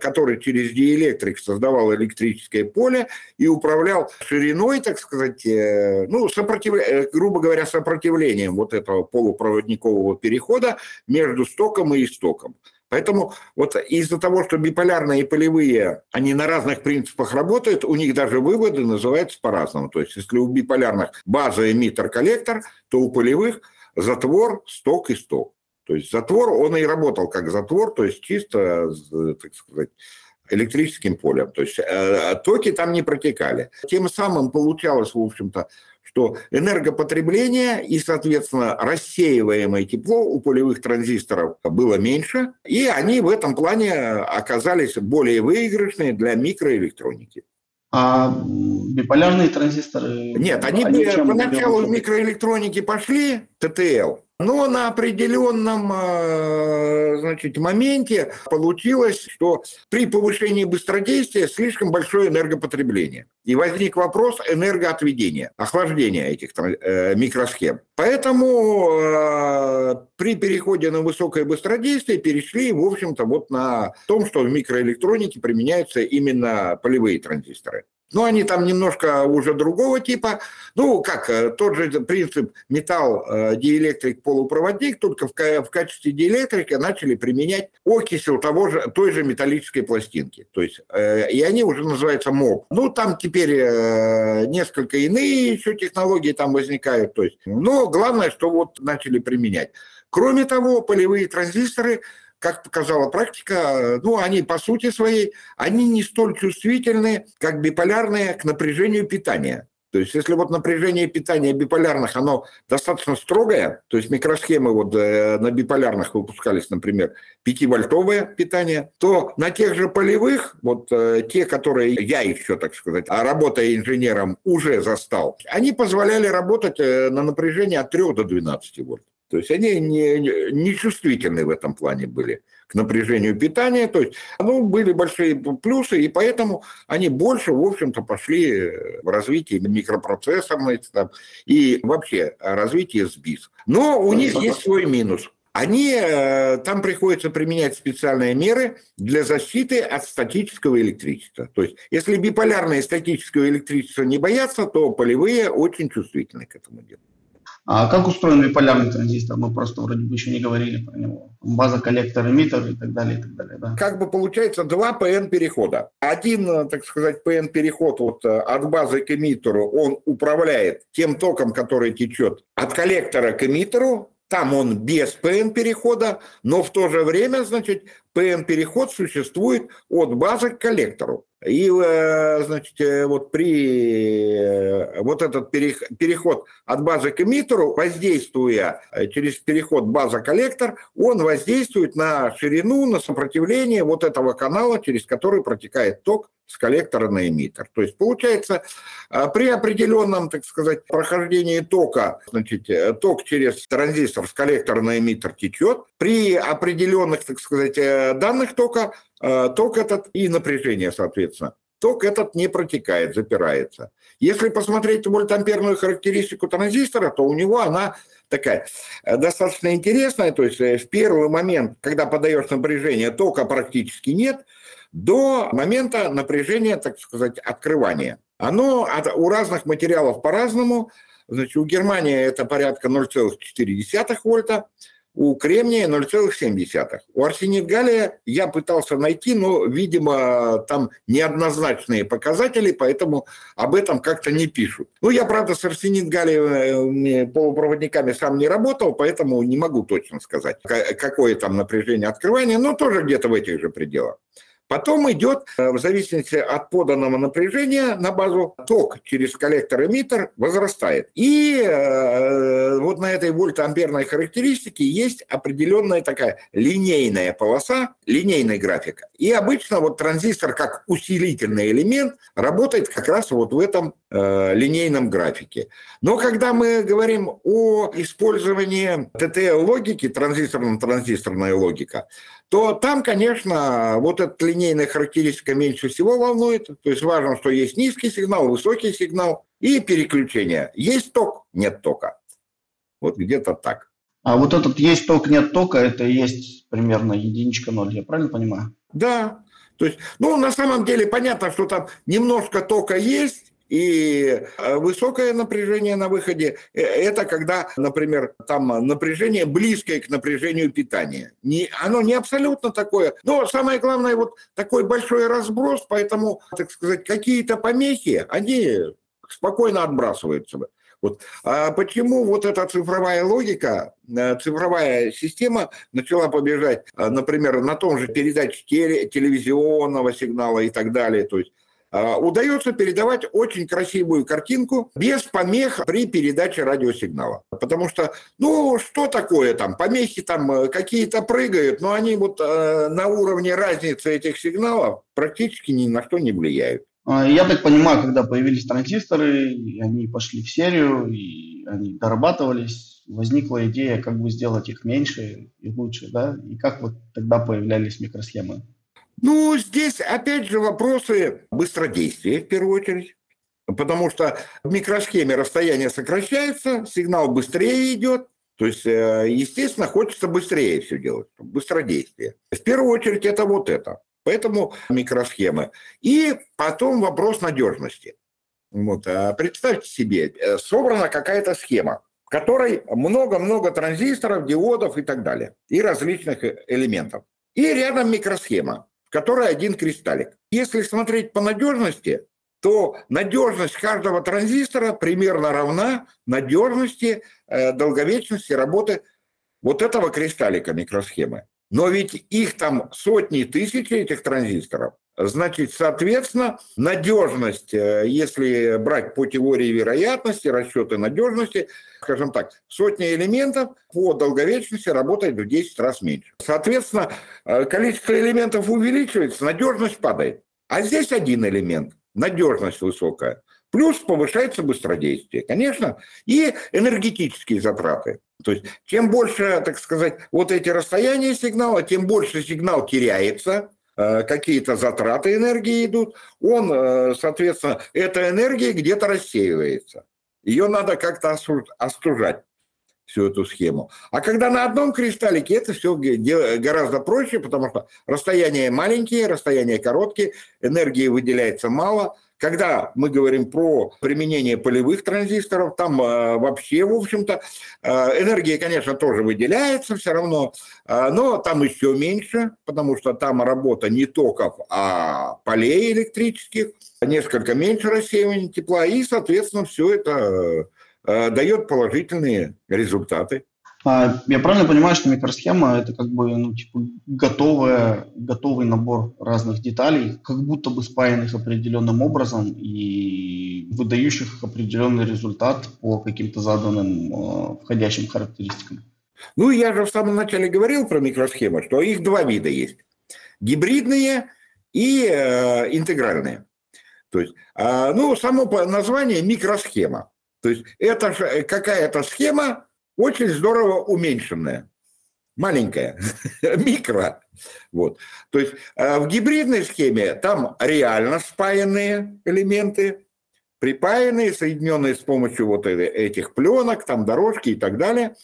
который через диэлектрик создавал электрическое поле и управлял шириной, так сказать, э, ну, сопротив... Э, грубо говоря, сопротивлением вот этого полупроводникового перехода между стоком и истоком. Поэтому вот из-за того, что биполярные и полевые, они на разных принципах работают, у них даже выводы называются по-разному. То есть если у биполярных база, эмиттер, коллектор, то у полевых затвор, сток и сток. То есть затвор, он и работал как затвор, то есть чисто, так сказать, электрическим полем. То есть э, токи там не протекали. Тем самым получалось, в общем-то, что энергопотребление и, соответственно, рассеиваемое тепло у полевых транзисторов было меньше, и они в этом плане оказались более выигрышные для микроэлектроники. А биполярные транзисторы? Нет, они, они поначалу в микроэлектронике пошли, ТТЛ, но на определенном э, значит, моменте получилось, что при повышении быстродействия слишком большое энергопотребление. И возник вопрос энергоотведения, охлаждения этих э, микросхем. Поэтому э, при переходе на высокое быстродействие перешли, в общем-то, вот на том, что в микроэлектронике применяются именно полевые транзисторы. Ну, они там немножко уже другого типа. Ну, как, э, тот же принцип металл, э, диэлектрик, полупроводник, только в, в качестве диэлектрика начали применять окисел того же, той же металлической пластинки. То есть, э, и они уже называются МОП. Ну, там теперь э, несколько иные еще технологии там возникают. То есть, но главное, что вот начали применять. Кроме того, полевые транзисторы – как показала практика, ну, они по сути своей, они не столь чувствительны, как биполярные к напряжению питания. То есть если вот напряжение питания биполярных, оно достаточно строгое, то есть микросхемы вот э, на биполярных выпускались, например, 5-вольтовое питание, то на тех же полевых, вот э, те, которые я еще, так сказать, а работая инженером, уже застал, они позволяли работать э, на напряжение от 3 до 12 вольт. То есть они не, не чувствительны в этом плане были к напряжению питания. То есть ну, были большие плюсы, и поэтому они больше, в общем-то, пошли в развитие микропроцессорной там, и вообще развитие СБИС. Но у них есть свой минус. Они, э, там приходится применять специальные меры для защиты от статического электричества. То есть, если биполярное статическое электричество не боятся, то полевые очень чувствительны к этому делу. А как устроен биполярный транзистор? Мы просто вроде бы еще не говорили про него. База, коллектор, эмиттер и так далее, и так далее. Да. Как бы получается два PN-перехода. Один, э, так сказать, PN-переход вот э, от базы к эмиттеру, он управляет тем током, который течет от коллектора к эмиттеру, там он без PN-перехода, но в то же время, значит, PN-переход существует от базы к коллектору. И, э, значит, э, вот при э, вот этот переход от базы к эмиттеру, воздействуя через переход база-коллектор, он воздействует на ширину, на сопротивление вот этого канала, через который протекает ток с коллектора на эмиттер. То есть получается, при определенном, так сказать, прохождении тока, значит, ток через транзистор с коллектора на эмиттер течет, при определенных, так сказать, данных тока Э, ток этот и напряжение, соответственно. Ток этот не протекает, запирается. Если посмотреть вольтамперную характеристику транзистора, то у него она такая э, достаточно интересная. То есть э, в первый момент, когда подаешь напряжение, тока практически нет, до момента напряжения, так сказать, открывания. Оно от, у разных материалов по-разному. Значит, у Германии это порядка 0,4 вольта, у кремния 0,7. У арсенит галлия я пытался найти, но, видимо, там неоднозначные показатели, поэтому об этом как-то не пишут. Ну, я, правда, с арсенит галлия полупроводниками сам не работал, поэтому не могу точно сказать, какое там напряжение открывания, но тоже где-то в этих же пределах. Потом идет, э, в зависимости от поданного напряжения на базу, ток через коллектор-эмиттер возрастает. И э, вот на этой вольтамперной характеристике есть определенная такая линейная полоса, линейный график. И обычно вот транзистор как усилительный элемент работает как раз вот в этом э, линейном графике. Но когда мы говорим о использовании ТТЛ-логики, транзисторно-транзисторная логика, то там, конечно, вот эта линейная характеристика меньше всего волнует. То есть важно, что есть низкий сигнал, высокий сигнал и переключение. Есть ток, нет тока. Вот где-то так. А вот этот есть ток, нет тока, это и есть примерно единичка ноль, я правильно понимаю? Да. То есть, ну, на самом деле понятно, что там немножко тока есть, и э, высокое напряжение на выходе – э, это когда, например, там напряжение близкое к напряжению питания. Не, оно не абсолютно такое, но самое главное, вот такой большой разброс, поэтому, так сказать, какие-то помехи, они спокойно отбрасываются. Вот. А почему вот эта цифровая логика, э, цифровая система начала побежать, например, на том же передаче телевизионного сигнала и так далее, то есть удается передавать очень красивую картинку без помех при передаче радиосигнала. Потому что, ну, что такое там, помехи там э, какие-то прыгают, но они вот э, на уровне разницы этих сигналов практически ни на что не влияют. А, я так понимаю, когда появились транзисторы, они пошли в серию, и они дорабатывались, возникла идея, как бы сделать их меньше и лучше, да? И как вот тогда появлялись микросхемы? Ну, здесь опять же вопросы быстродействия в первую очередь. Потому что в микросхеме расстояние сокращается, сигнал быстрее идет, то есть, э, естественно, хочется быстрее все делать, быстродействие. В первую очередь это вот это. Поэтому микросхемы. И потом вопрос надежности. Вот. А представьте себе, э, собрана какая-то схема, в которой много-много транзисторов, диодов и так далее, и различных э, элементов. И рядом микросхема в которой один кристаллик. Если смотреть по надежности, то надежность каждого транзистора примерно равна надежности, э, долговечности работы вот этого кристаллика микросхемы. Но ведь их там сотни тысяч этих транзисторов, Значит, соответственно, надежность, э, если брать по теории вероятности, расчеты надежности, скажем так, сотня элементов по долговечности работает в 10 раз меньше. Соответственно, э, количество элементов увеличивается, надежность падает. А здесь один элемент, надежность высокая. Плюс повышается быстродействие, конечно, и энергетические затраты. То есть чем больше, так сказать, вот эти расстояния сигнала, тем больше сигнал теряется, какие-то затраты энергии идут, он, э, соответственно, эта энергия где-то рассеивается. Ее надо как-то остужать всю эту схему. А когда на одном кристаллике, это все гораздо проще, потому что расстояния маленькие, расстояния короткие, энергии выделяется мало – когда мы говорим про применение полевых транзисторов, там э, вообще, в общем-то, э, энергия, конечно, тоже выделяется все равно, э, но там еще меньше, потому что там работа не токов, а полей электрических, несколько меньше рассеивания тепла, и, соответственно, все это дает положительные результаты. А, я правильно понимаю, что микросхема это как бы ну, типа, готовая, готовый набор разных деталей, как будто бы спаянных определенным образом и выдающих определенный результат по каким-то заданным э, входящим характеристикам. Ну, я же в самом начале говорил про микросхемы, что их два вида есть. Гибридные и э, интегральные. То есть, э, ну, само название микросхема. То есть это э, какая-то схема, очень здорово уменьшенная, маленькая, микро. Вот. То есть э, в гибридной схеме там реально спаянные элементы, припаянные, соединенные с помощью вот этих пленок, там дорожки и так далее.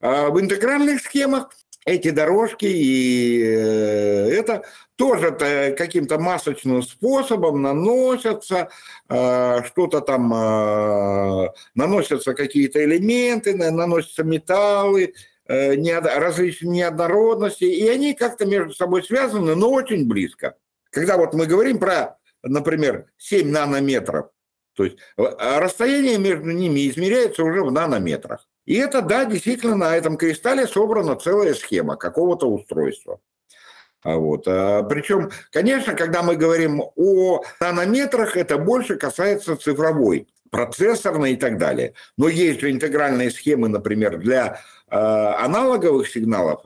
А в интегральных схемах эти дорожки и э, это тоже каким-то масочным способом наносятся, э, что-то там, э, наносятся какие-то элементы, наносятся металлы, различные неоднородности, и они как-то между собой связаны, но очень близко. Когда вот мы говорим про, например, 7 нанометров, то есть расстояние между ними измеряется уже в нанометрах. И это, да, действительно на этом кристалле собрана целая схема какого-то устройства. А вот. А, причем, конечно, когда мы говорим о нанометрах, это больше касается цифровой, процессорной и так далее. Но есть же интегральные схемы, например, для э, аналоговых сигналов,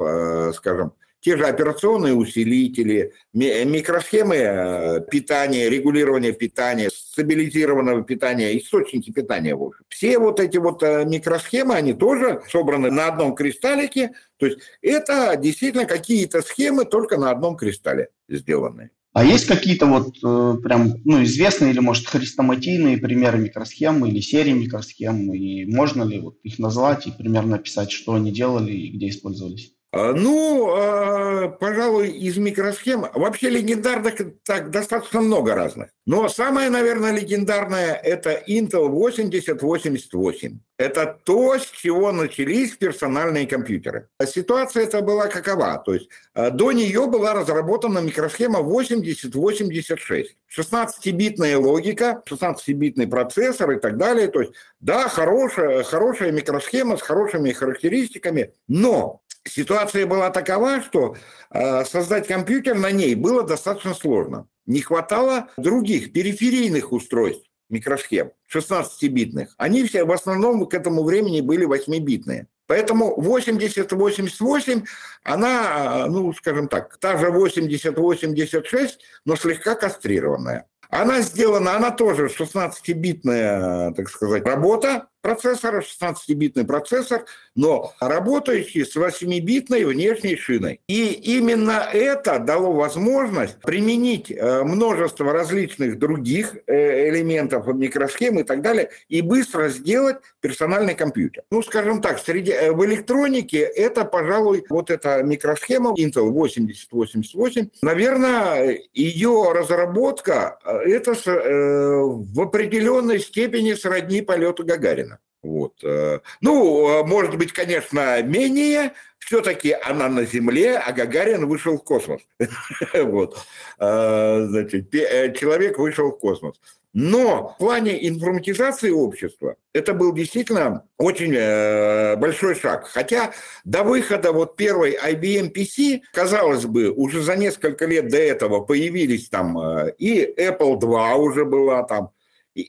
скажем, те же операционные усилители, микросхемы э, питания, регулирования питания, стабилизированного питания, источники питания. В общем. Все вот эти вот э, микросхемы, они тоже собраны на одном кристаллике. То есть это действительно какие-то схемы только на одном кристалле сделанные. А есть какие-то вот э, прям, ну, известные или, может, хрестоматийные примеры микросхем или серии микросхем? И можно ли вот их назвать и примерно описать, что они делали и где использовались? А, ну, а, пожалуй, из микросхем вообще легендарных так достаточно много разных. Но самое, наверное, легендарное – это Intel 8088. Это то, с чего начались персональные компьютеры. Ситуация эта была какова? То есть а, до нее была разработана микросхема 8086. 16-битная логика, 16-битный процессор и так далее. То есть, да, хорошая, хорошая микросхема с хорошими характеристиками, но ситуация была такова, что э, создать компьютер на ней было достаточно сложно. Не хватало других периферийных устройств, микросхем, 16-битных. Они все в основном к этому времени были 8-битные. Поэтому 8088, она, ну, скажем так, та же 8086, но слегка кастрированная. Она сделана, она тоже 16-битная, так сказать, работа, процессора, 16-битный процессор, но работающий с 8-битной внешней шиной. И именно это дало возможность применить э, множество различных других э, элементов микросхем и так далее, и быстро сделать персональный компьютер. Ну, скажем так, среди, э, в электронике это, пожалуй, вот эта микросхема Intel 8088, наверное, ее разработка, это в определенной степени сродни полету Гагарина. Вот. Э, ну, может быть, конечно, менее, все-таки она на Земле, а Гагарин вышел в космос. Вот. Значит, человек вышел в космос. Но в плане информатизации общества это был действительно очень э, большой шаг. Хотя до выхода вот первой IBM PC, казалось бы, уже за несколько лет до этого появились там э, и Apple II уже была там,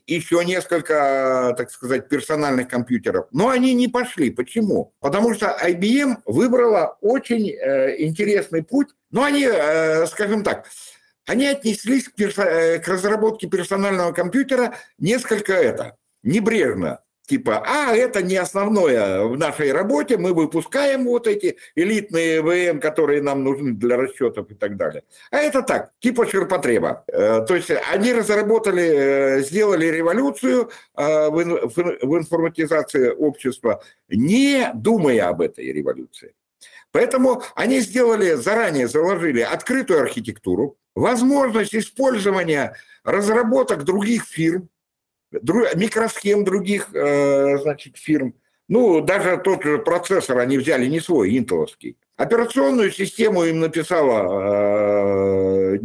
еще несколько, так сказать, персональных компьютеров. Но они не пошли. Почему? Потому что IBM выбрала очень э, интересный путь. Но они, э, скажем так, они отнеслись к, персо- э, к разработке персонального компьютера несколько это, небрежно. Типа, а это не основное в нашей работе, мы выпускаем вот эти элитные ВМ, которые нам нужны для расчетов и так далее. А это так, типа ширпотреба. Э, то есть они разработали, э, сделали революцию в информатизации общества, не думая об этой революции. Поэтому они сделали, заранее заложили открытую архитектуру, возможность использования разработок других фирм, микросхем других э, значит, фирм. Ну, даже тот же процессор они взяли не свой, интеловский. Операционную систему им написала э,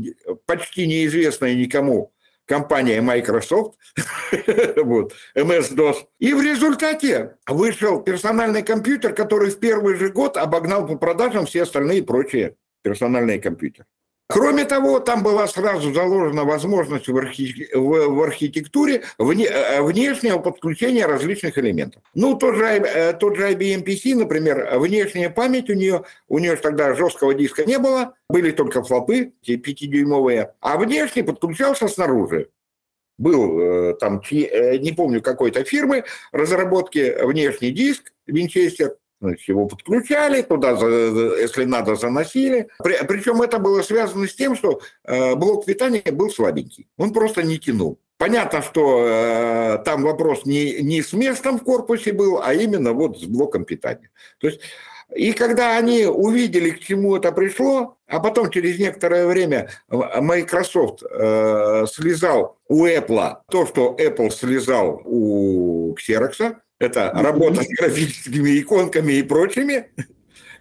почти неизвестная никому компания Microsoft, вот, MS-DOS. И в результате вышел персональный компьютер, который в первый же год обогнал по продажам все остальные прочие персональные компьютеры. Кроме того, там была сразу заложена возможность в, архи... в, архитектуре вне... Э, внешнего подключения различных элементов. Ну, тот же, э, тот же IBM PC, например, внешняя память у нее, у нее тогда жесткого диска не было, были только флопы, 5-дюймовые, а внешний подключался снаружи. Был э, там, не помню, какой-то фирмы разработки внешний диск, Винчестер, его подключали, туда, если надо, заносили. При, причем это было связано с тем, что э, блок питания был слабенький. Он просто не тянул. Понятно, что э, там вопрос не, не с местом в корпусе был, а именно вот с блоком питания. То есть и когда они увидели, к чему это пришло, а потом через некоторое время Microsoft э, слезал у Apple то, что Apple слезал у Xerox, это работа с графическими иконками и прочими.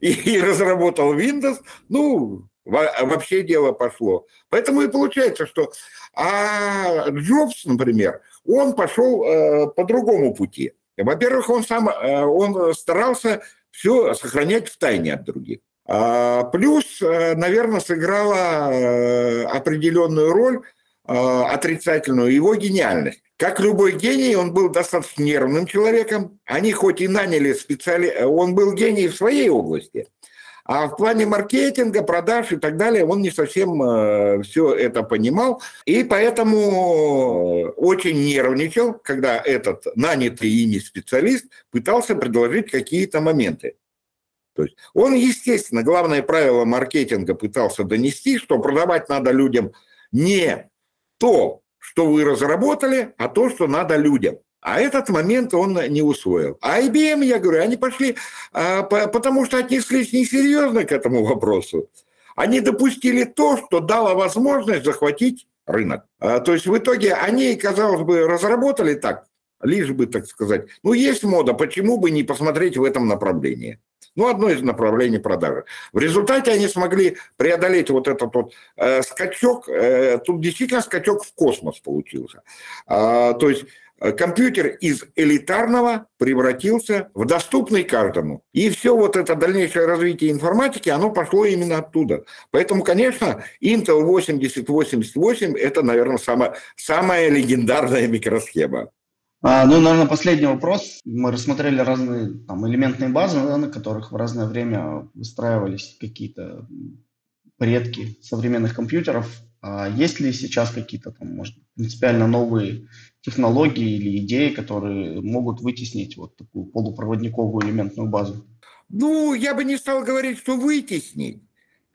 И, и разработал Windows. Ну, вообще дело пошло. Поэтому и получается, что... А Джобс, например, он пошел э, по другому пути. Во-первых, он сам э, он старался все сохранять в тайне от других. А, плюс, э, наверное, сыграла э, определенную роль отрицательную его гениальность. Как любой гений, он был достаточно нервным человеком. Они хоть и наняли специали... Он был гений в своей области. А в плане маркетинга, продаж и так далее он не совсем э, все это понимал. И поэтому очень нервничал, когда этот нанятый ими специалист пытался предложить какие-то моменты. То есть он, естественно, главное правило маркетинга пытался донести, что продавать надо людям не то, что вы разработали, а то, что надо людям. А этот момент он не усвоил. А IBM, я говорю, они пошли, а, потому что отнеслись несерьезно к этому вопросу. Они допустили то, что дало возможность захватить рынок. А, то есть в итоге они, казалось бы, разработали так, лишь бы, так сказать, ну, есть мода, почему бы не посмотреть в этом направлении? Ну, одно из направлений продажи. В результате они смогли преодолеть вот этот вот э, скачок. Э, тут действительно скачок в космос получился. А, то есть э, компьютер из элитарного превратился в доступный каждому. И все вот это дальнейшее развитие информатики, оно пошло именно оттуда. Поэтому, конечно, Intel 8088 – это, наверное, самая, самая легендарная микросхема. А, ну, наверное, последний вопрос. Мы рассмотрели разные там, элементные базы, на которых в разное время выстраивались какие-то предки современных компьютеров. А есть ли сейчас какие-то там, может, принципиально новые технологии или идеи, которые могут вытеснить вот такую полупроводниковую элементную базу? Ну, я бы не стал говорить, что вытеснить.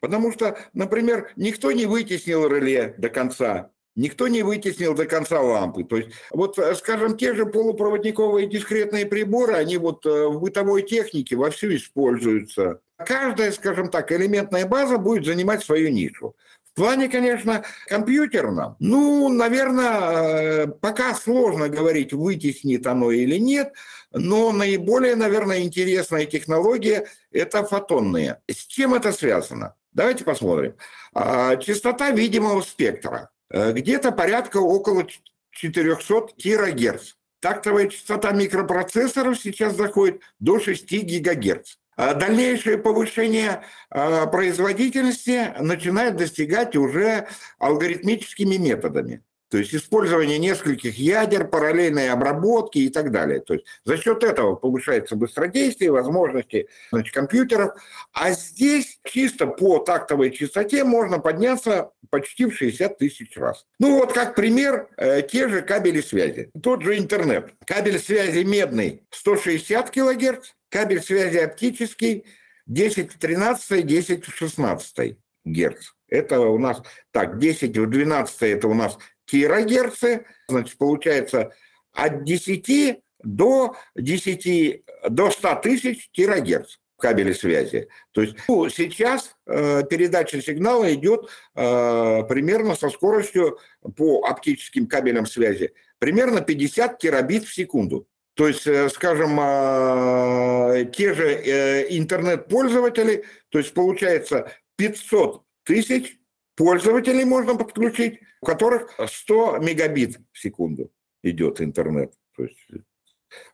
Потому что, например, никто не вытеснил реле до конца никто не вытеснил до конца лампы. То есть, вот, э, скажем, те же полупроводниковые дискретные приборы, они вот э, в бытовой технике вовсю используются. Каждая, скажем так, элементная база будет занимать свою нишу. В плане, конечно, компьютерном, ну, наверное, э, пока сложно говорить, вытеснит оно или нет, но наиболее, наверное, интересная технология – это фотонные. С чем это связано? Давайте посмотрим. А, частота видимого спектра. Э, где-то порядка около 400 килогерц. Тактовая частота микропроцессоров сейчас заходит до 6 гигагерц. А дальнейшее повышение а, производительности начинает достигать уже алгоритмическими методами. То есть использование нескольких ядер, параллельной обработки и так далее. То есть за счет этого повышается быстродействие, возможности значит, компьютеров. А здесь чисто по тактовой частоте можно подняться почти в 60 тысяч раз. Ну вот как пример, э, те же кабели связи. Тот же интернет. Кабель связи медный 160 килогерц, кабель связи оптический 10 в 13, 10 в 16 герц. Это у нас, так, 10 в 12 это у нас килогерцы, значит, получается от 10 до 10, до 100 тысяч килогерц в кабеле связи. То есть ну, сейчас э, передача сигнала идет э, примерно со скоростью по оптическим кабелям связи примерно 50 терабит в секунду. То есть, э, скажем, э, те же э, интернет-пользователи, то есть получается 500 тысяч пользователей можно подключить, у которых 100 мегабит в секунду идет интернет. То есть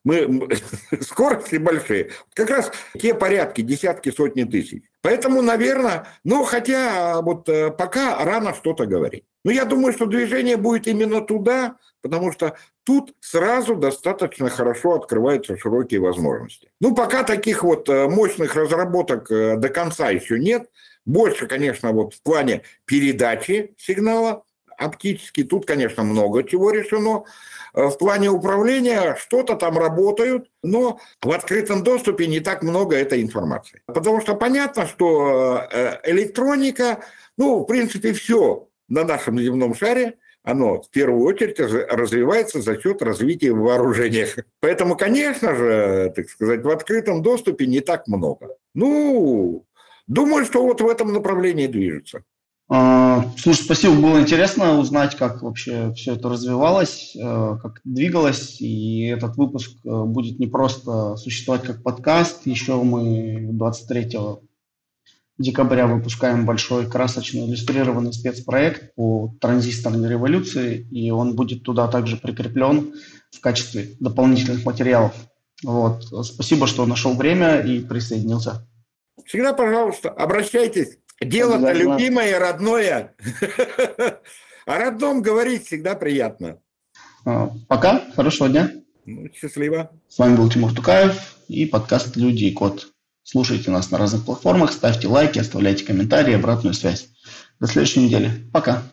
мы, скорости большие. Как раз те порядки, десятки, сотни тысяч. Поэтому, наверное, ну, хотя вот пока рано что-то говорить. Но я думаю, что движение будет именно туда, потому что тут сразу достаточно хорошо открываются широкие возможности. Ну, пока таких вот э, мощных разработок э, до конца еще нет. Больше, конечно, вот в плане передачи сигнала оптически. Тут, конечно, много чего решено. Э, в плане управления что-то там работают, но в открытом доступе не так много этой информации. Потому что понятно, что электроника, ну, в принципе, все на нашем земном шаре, оно в первую очередь развивается за счет развития в вооружениях. Поэтому, конечно же, так сказать, в открытом доступе не так много. Ну, думаю, что вот в этом направлении движется. А, слушай, спасибо, было интересно узнать, как вообще все это развивалось, э, как двигалось, и этот выпуск э, будет не просто существовать как подкаст, еще мы 23 декабря выпускаем большой красочный иллюстрированный спецпроект по транзисторной революции, и он будет туда также прикреплен в качестве дополнительных материалов. Вот. Спасибо, что нашел время и присоединился. Всегда, пожалуйста, обращайтесь. Дело-то любимое, родное. О родном говорить всегда приятно. А, пока, хорошего дня. Ну, счастливо. С вами был Тимур Тукаев и подкаст «Люди и код». Слушайте нас на разных платформах, ставьте лайки, оставляйте комментарии, обратную связь. До следующей недели. Пока.